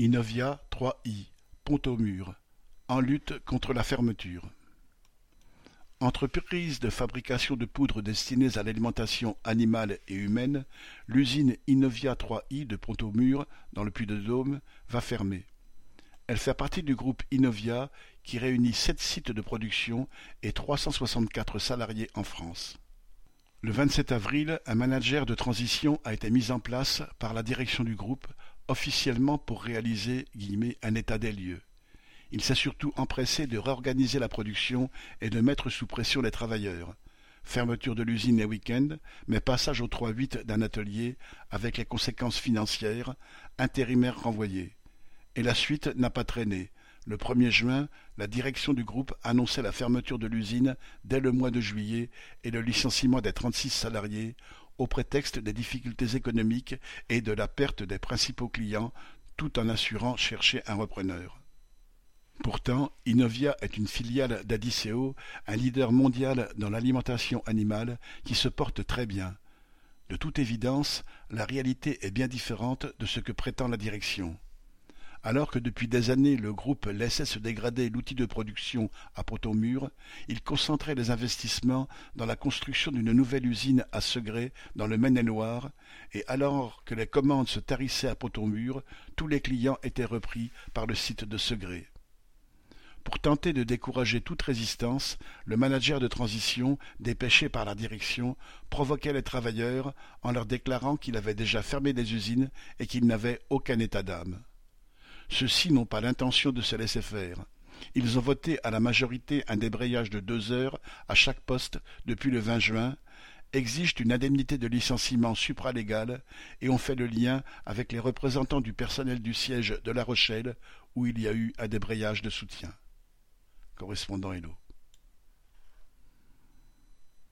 Innovia 3i, Pont-au-Mur, en lutte contre la fermeture. Entreprise de fabrication de poudres destinées à l'alimentation animale et humaine, l'usine Innovia 3i de Pont-au-Mur, dans le Puy-de-Dôme, va fermer. Elle fait partie du groupe Innovia qui réunit sept sites de production et 364 salariés en France. Le 27 avril, un manager de transition a été mis en place par la direction du groupe, officiellement pour réaliser un état des lieux. Il s'est surtout empressé de réorganiser la production et de mettre sous pression les travailleurs. Fermeture de l'usine les week-ends, mais passage au 3-8 d'un atelier avec les conséquences financières, intérimaires renvoyés. Et la suite n'a pas traîné. Le 1er juin, la direction du groupe annonçait la fermeture de l'usine dès le mois de juillet et le licenciement des 36 salariés au prétexte des difficultés économiques et de la perte des principaux clients, tout en assurant chercher un repreneur. Pourtant, Innovia est une filiale d'Adiceo, un leader mondial dans l'alimentation animale qui se porte très bien. De toute évidence, la réalité est bien différente de ce que prétend la direction. Alors que depuis des années le groupe laissait se dégrader l'outil de production à Pont-au-Mur, il concentrait les investissements dans la construction d'une nouvelle usine à Segré dans le Maine-et-Loire, et alors que les commandes se tarissaient à Pont-au-Mur, tous les clients étaient repris par le site de Segré. Pour tenter de décourager toute résistance, le manager de transition, dépêché par la direction, provoquait les travailleurs en leur déclarant qu'il avait déjà fermé des usines et qu'il n'avait aucun état d'âme. Ceux-ci n'ont pas l'intention de se laisser faire. Ils ont voté à la majorité un débrayage de deux heures à chaque poste depuis le 20 juin, exigent une indemnité de licenciement supralégale et ont fait le lien avec les représentants du personnel du siège de La Rochelle où il y a eu un débrayage de soutien. Correspondant Hello.